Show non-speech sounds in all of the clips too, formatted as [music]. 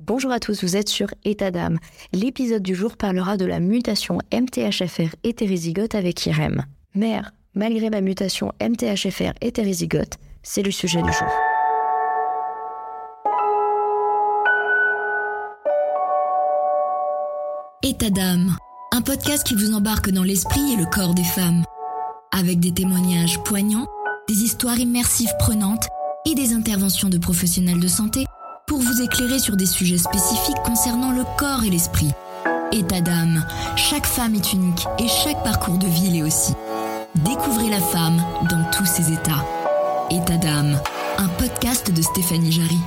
Bonjour à tous, vous êtes sur État d'âme. L'épisode du jour parlera de la mutation MTHFR hétérozygote avec IREM. Mère, malgré ma mutation MTHFR hétérozygote, c'est le sujet du jour. État d'âme, un podcast qui vous embarque dans l'esprit et le corps des femmes. Avec des témoignages poignants, des histoires immersives prenantes et des interventions de professionnels de santé sur des sujets spécifiques concernant le corps et l'esprit. État d'âme, chaque femme est unique et chaque parcours de vie l'est aussi. Découvrez la femme dans tous ses états. État d'âme, un podcast de Stéphanie Jarry.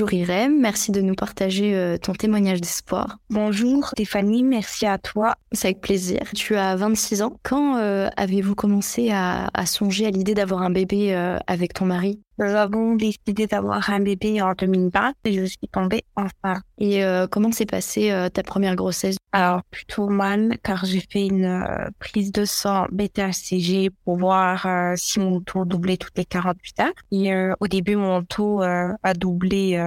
Bonjour Irène, merci de nous partager euh, ton témoignage d'espoir. Bonjour Stéphanie, merci à toi. C'est avec plaisir. Tu as 26 ans. Quand euh, avez-vous commencé à, songer à l'idée d'avoir un bébé euh, avec ton mari? Nous avons décidé d'avoir un bébé en 2020 et je suis tombée enceinte. Et euh, comment s'est passée euh, ta première grossesse? Alors plutôt mal car j'ai fait une euh, prise de sang bêta-HCG pour voir si mon taux doublait toutes les 48 heures. Et au début mon taux a doublé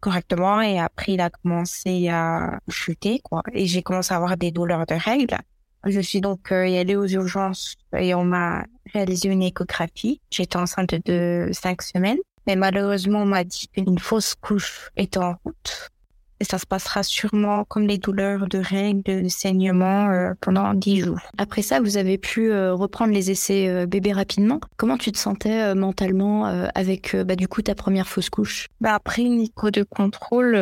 correctement et après il a commencé à chuter quoi et j'ai commencé à avoir des douleurs de règles je suis donc euh, allée aux urgences et on m'a réalisé une échographie. J'étais enceinte de cinq semaines, mais malheureusement on m'a dit qu'une fausse couche était en route. Et ça se passera sûrement comme les douleurs de règles, de saignement euh, pendant dix jours. Après ça, vous avez pu euh, reprendre les essais bébés rapidement. Comment tu te sentais mentalement avec bah, du coup ta première fausse couche? Bah, Après une écho de contrôle,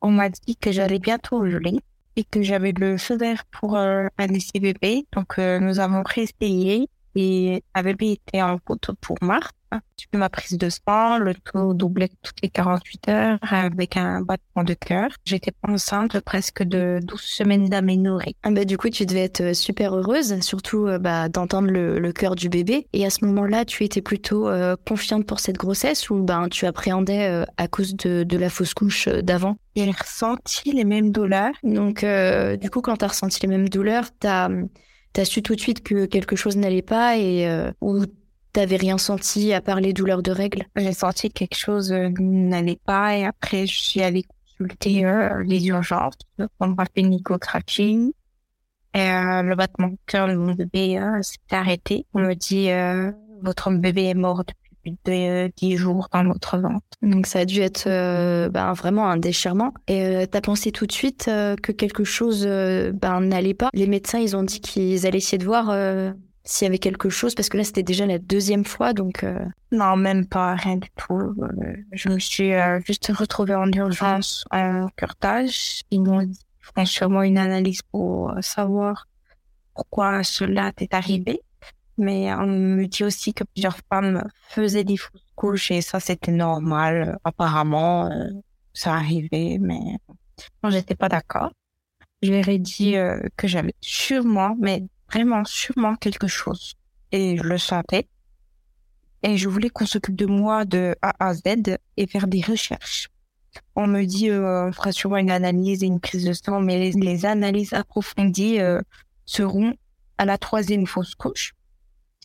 on m'a dit que j'allais bientôt geler et que j'avais le feu pour euh, un essai bébé. Donc, euh, nous avons réessayé et un bébé était en route pour mars. J'ai ma prise de sang, le taux doublait toutes les 48 heures avec un battement de cœur. J'étais enceinte presque de 12 semaines d'aménorrhée. Ah bah, du coup, tu devais être euh, super heureuse, surtout euh, bah, d'entendre le, le cœur du bébé. Et à ce moment-là, tu étais plutôt euh, confiante pour cette grossesse ou ben, tu appréhendais à cause de, de la fausse couche d'avant? J'ai ressenti les mêmes douleurs. Donc, du coup, quand tu as ressenti les mêmes douleurs, tu as, su tout de suite que quelque chose n'allait pas et ou T'avais rien senti à part les douleurs de règles? J'ai senti quelque chose euh, n'allait pas et après je suis allée consulter euh, les urgences. On m'a fait une échographie et euh, le battement de cœur de mon bébé s'est arrêté. On me dit votre bébé est mort de, 10 jours dans votre ventre. Donc ça a dû être ben, vraiment un déchirement. Et tu as pensé tout de suite que quelque chose ben, n'allait pas? Les médecins, ils ont dit qu'ils allaient essayer de voir s'il y avait quelque chose, parce que là, c'était déjà la deuxième fois, donc... Euh, non, même pas, rien du tout. Euh, je me suis euh, juste retrouvée en urgence en curtage. Ils m'ont dit sûrement une analyse pour savoir pourquoi cela est arrivé. Mais on me dit aussi que plusieurs femmes faisaient des fausses couches et ça, c'était normal. Apparemment, ça arrivait, mais moi, j'étais pas d'accord. Je leur ai dit que j'avais sûrement, mais vraiment sûrement quelque chose. Et je le sentais. Et je voulais qu'on s'occupe de moi de A à Z et faire des recherches. On me dit, euh, on fera sûrement une analyse et une prise de sang, mais les, analyses approfondies euh, seront à la troisième fausse couche.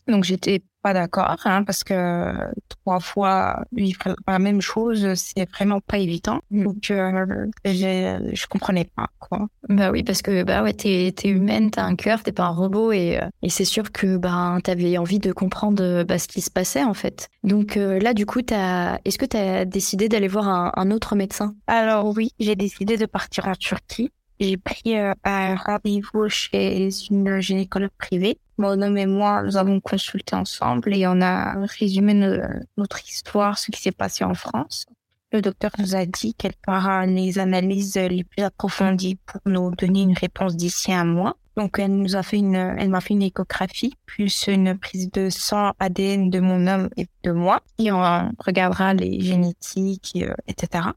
Donc j'étais pas d'accord, hein, parce que trois fois vivre la même chose, c'est vraiment pas évident. Mm. Donc euh, je, comprenais pas quoi. Bah oui, parce que bah ouais, t'es es humaine, t'as un cœur, t'es pas un robot, et, euh, et c'est sûr que bah t'avais envie de comprendre bah, ce qui se passait en fait. Donc euh, là, du coup, t'as, est-ce que t'as décidé d'aller voir un, un autre médecin? Alors oui, j'ai décidé de partir en Turquie j'ai pris euh, un rendez-vous chez une gynécologue privée. Mon homme et moi, nous avons consulté ensemble et on a résumé notre histoire, ce qui s'est passé en France. Le docteur nous a dit qu'elle fera les analyses les plus approfondies pour nous donner une réponse d'ici un mois. Donc, elle nous a fait une, elle m'a fait une échographie, plus une prise de sang ADN de mon homme et de moi. Et on regardera les génétiques, euh, etc.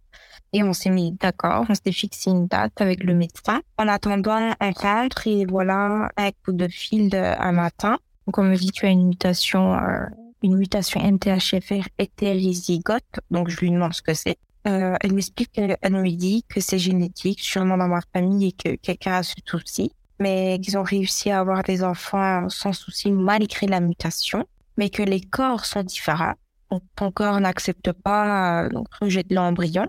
Et on s'est mis d'accord, on s'est fixé une date avec le médecin. En attendant, un cadre et voilà, un coup de fil un matin. Donc, on me dit, tu as une mutation, euh, une mutation MTHFR hétérozygote. Donc, je lui demande ce que c'est. Euh, elle m'explique, elle, me dit que c'est génétique, sûrement dans ma famille et que quelqu'un a ce souci. mais qu'ils ont réussi à avoir des enfants sans souci malgré la mutation, mais que les corps sont différents. Donc, ton corps n'accepte pas le rejet de l'embryon.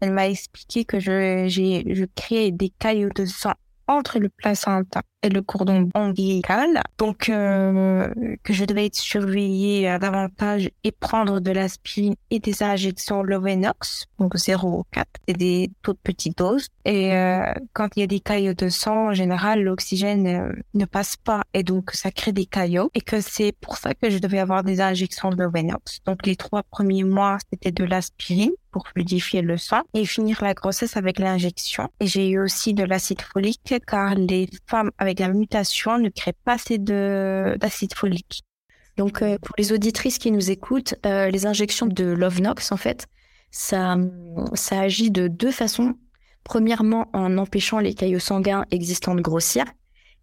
Elle m'a expliqué que je, j'ai, je crée des caillots de sang entre le placenta et le cordon ombilical. Donc, euh, que je devais être surveillée euh, davantage et prendre de l'aspirine et des injections Lovenox, donc 0,4, et des toutes petites doses. Et euh, quand il y a des caillots de sang, en général, l'oxygène ne passe pas et donc ça crée des caillots. Et que c'est pour ça que je devais avoir des injections de Lovenox. Donc, les trois premiers mois, c'était de l'aspirine pour fluidifier le sang et finir la grossesse avec l'injection. Et j'ai eu aussi de l'acide folique car les femmes avec la mutation ne créent pas assez d'acide folique. Donc euh, pour les auditrices qui nous écoutent, euh, les injections de Lovenox en fait, ça ça agit de deux façons. Premièrement en empêchant les caillots sanguins existants de grossir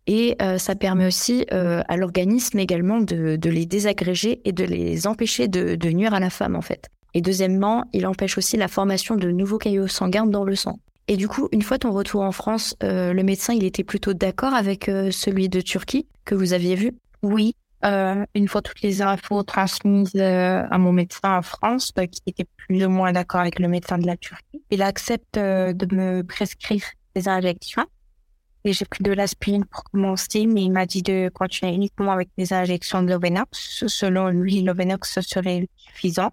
et euh, ça permet aussi à l'organisme également de, de, les désagréger et de les empêcher de, de nuire à la femme en fait. Et deuxièmement, il empêche aussi la formation de nouveaux caillots sanguins dans le sang. Et du coup, une fois ton retour en France, euh, le médecin, il était plutôt d'accord avec euh, celui de Turquie que vous aviez vu? Oui. Euh, une fois toutes les infos transmises à mon médecin en France, qui était plus ou moins d'accord avec le médecin de la Turquie, il accepte de me prescrire des injections. Et j'ai pris de l'aspirine pour commencer, mais il m'a dit de continuer uniquement avec des injections de Lovenox. Selon lui, Lovenox serait suffisant.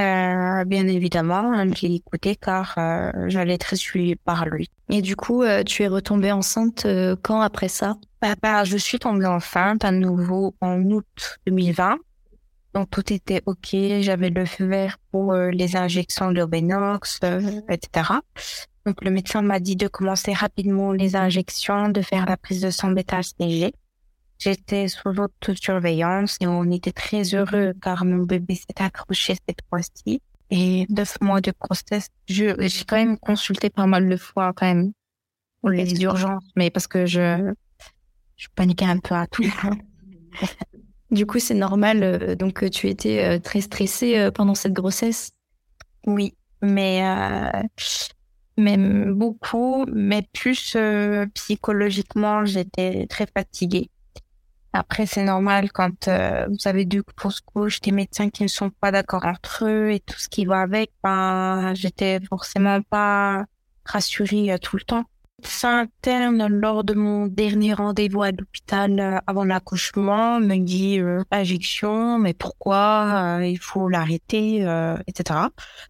Euh, bien évidemment, je l'ai écouté car euh, j'allais être suivie par lui. Et du coup, euh, tu es retombée enceinte quand après ça? Bah, bah, Je suis tombée enceinte à nouveau en août 2020. Donc tout était OK, j'avais le feu vert pour les injections de Benox, etc. Donc le médecin m'a dit de commencer rapidement les injections, de faire la prise de sang bêta-HCG. J'étais sous haute surveillance et on était très heureux car mon bébé s'est accroché cette fois-ci. Et neuf mois de grossesse, j'ai quand même consulté pas mal de fois quand même pour les urgences, mais parce que je, je paniquais un peu à tout. [laughs] du coup, c'est normal. Euh, donc, tu étais euh, très stressée euh, pendant cette grossesse? Oui, mais même beaucoup, mais plus psychologiquement, j'étais très fatiguée. Après, c'est normal quand euh, vous avez deux fausses couches, des médecins qui ne sont pas d'accord entre eux et tout ce qui va avec. Ben, j'étais forcément pas rassurée euh, tout le temps. Médecin interne, lors de mon dernier rendez-vous à l'hôpital euh, avant l'accouchement, me dit injection, mais pourquoi il faut l'arrêter, etc.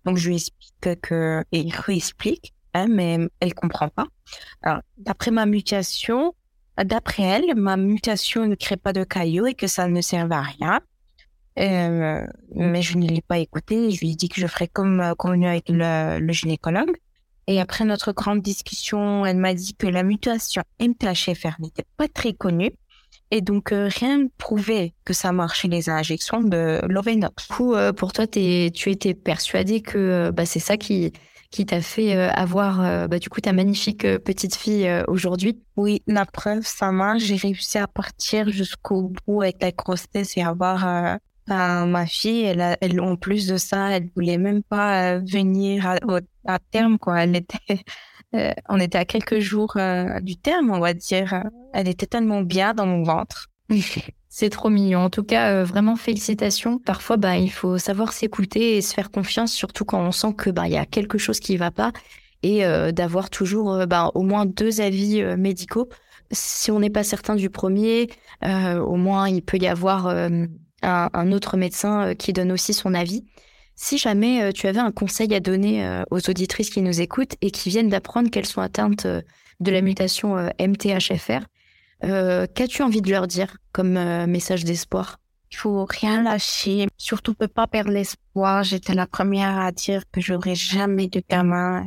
Donc je lui explique que et il réexplique, hein, mais elle comprend pas. Alors, d'après ma mutation, D'après elle, ma mutation ne crée pas de caillots et que ça ne sert à rien. Euh, mais je ne l'ai pas écouté. Je lui ai dit que je ferais comme euh, convenu avec le, gynécologue. Et après notre grande discussion, elle m'a dit que la mutation MTHFR n'était pas très connue. Et donc, euh, rien ne prouvait que ça marchait les injections de Lovenox. Du coup, pour toi, tu étais persuadée que bah, c'est ça qui, qui t'a fait euh, avoir euh, bah, du coup ta magnifique euh, petite fille aujourd'hui. Oui, la preuve, ça marche. J'ai réussi à partir jusqu'au bout avec la grossesse et avoir ma fille. Elle, elle, en plus de ça, elle voulait même pas venir à, à, terme. Quoi. Elle était, [laughs] on était à quelques jours du terme, on va dire. Elle était tellement bien dans mon ventre. C'est trop mignon. En tout cas, euh, vraiment félicitations. Parfois, bah, il faut savoir s'écouter et se faire confiance, surtout quand on sent que bah, il y a quelque chose qui va pas, et euh, d'avoir toujours euh, bah, au moins deux avis médicaux. Si on n'est pas certain du premier, au moins il peut y avoir un, un, autre médecin qui donne aussi son avis. Si jamais tu avais un conseil à donner aux auditrices qui nous écoutent et qui viennent d'apprendre qu'elles sont atteintes de la mutation MTHFR, euh, qu'as-tu envie de leur dire comme euh, message d'espoir? Il faut rien lâcher, surtout ne pas perdre l'espoir. J'étais la première à dire que j'aurais jamais de gamin,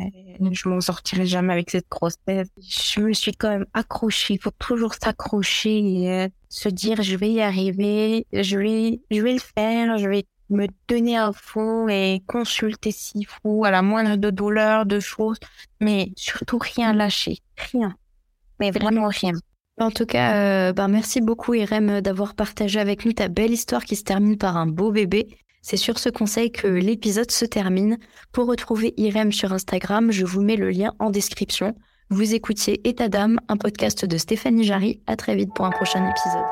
je m'en sortirai jamais avec cette grossesse. Je me suis quand même accrochée. Il faut toujours s'accrocher et euh, se dire je vais y arriver, je vais, je vais le faire, je vais me donner à fond et consulter s'il faut à la moindre de douleur, de choses, mais surtout rien lâcher, rien, mais vraiment rien. En tout cas, euh, ben merci beaucoup Irem d'avoir partagé avec nous ta belle histoire qui se termine par un beau bébé. C'est sur ce conseil que l'épisode se termine. Pour retrouver Irem sur Instagram, je vous mets le lien en description. Vous écoutiez État d'âme, un podcast de Stéphanie Jarry. À très vite pour un prochain épisode.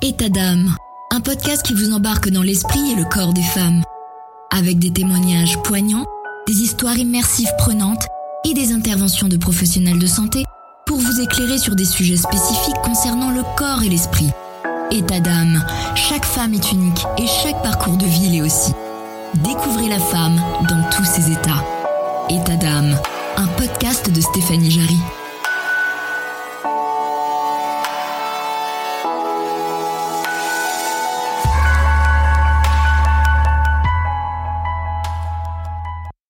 État d'âme, un podcast qui vous embarque dans l'esprit et le corps des femmes. Avec des témoignages poignants, des histoires immersives prenantes et des interventions de professionnels de santé pour vous éclairer sur des sujets spécifiques concernant le corps et l'esprit. État d'âme, chaque femme est unique et chaque parcours de vie l'est aussi. Découvrez la femme dans tous ses états. État d'âme, un podcast de Stéphanie Jarry.